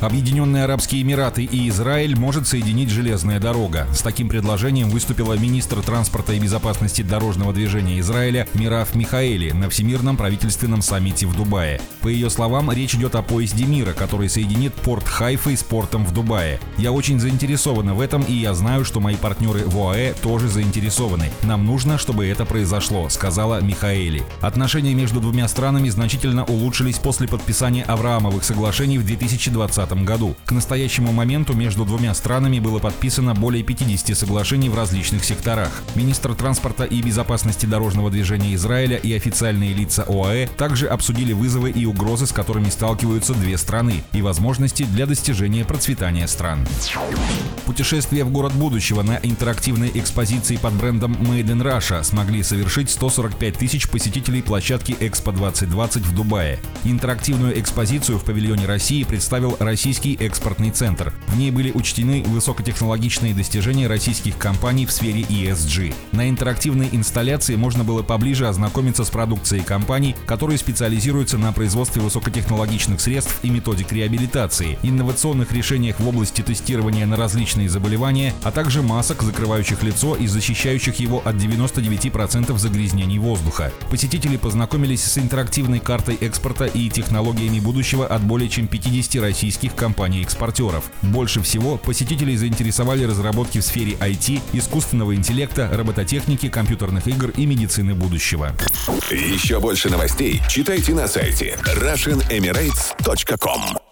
Объединенные Арабские Эмираты и Израиль может соединить железная дорога. С таким предложением выступила министр транспорта и безопасности дорожного движения Израиля Мираф Михаэли на Всемирном правительственном саммите в Дубае. По ее словам, речь идет о поезде мира, который соединит порт Хайфы с портом в Дубае. Я очень заинтересована в этом, и я знаю, что мои партнеры в ОАЭ тоже заинтересованы. Нам нужно, чтобы это произошло, сказала Михаэли. Отношения между двумя странами значительно улучшились после подписания Авраамовых соглашений в 2020 2020 году. К настоящему моменту между двумя странами было подписано более 50 соглашений в различных секторах. Министр транспорта и безопасности дорожного движения Израиля и официальные лица ОАЭ также обсудили вызовы и угрозы, с которыми сталкиваются две страны, и возможности для достижения процветания стран. Путешествие в город будущего на интерактивной экспозиции под брендом Made in Russia смогли совершить 145 тысяч посетителей площадки Экспо 2020 в Дубае. Интерактивную экспозицию в павильоне России представил Российский экспортный центр. В ней были учтены высокотехнологичные достижения российских компаний в сфере ESG. На интерактивной инсталляции можно было поближе ознакомиться с продукцией компаний, которые специализируются на производстве высокотехнологичных средств и методик реабилитации, инновационных решениях в области тестирования на различные заболевания, а также масок, закрывающих лицо и защищающих его от 99% загрязнений воздуха. Посетители познакомились с интерактивной картой экспорта и технологиями будущего от более чем 50 российских российских компаний-экспортеров. Больше всего посетителей заинтересовали разработки в сфере IT, искусственного интеллекта, робототехники, компьютерных игр и медицины будущего. Еще больше новостей читайте на сайте RussianEmirates.com